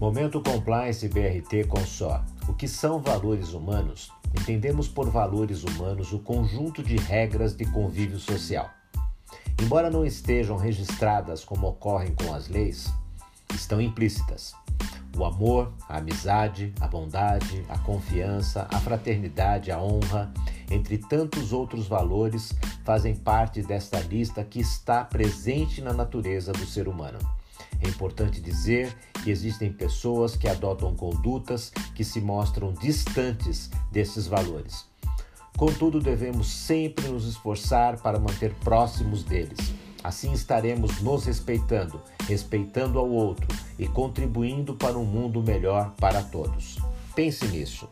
Momento Compliance BRT com só. O que são valores humanos? Entendemos por valores humanos o conjunto de regras de convívio social. Embora não estejam registradas como ocorrem com as leis, estão implícitas. O amor, a amizade, a bondade, a confiança, a fraternidade, a honra, entre tantos outros valores, fazem parte desta lista que está presente na natureza do ser humano. É importante dizer que existem pessoas que adotam condutas que se mostram distantes desses valores. Contudo, devemos sempre nos esforçar para manter próximos deles. Assim estaremos nos respeitando, respeitando ao outro e contribuindo para um mundo melhor para todos. Pense nisso.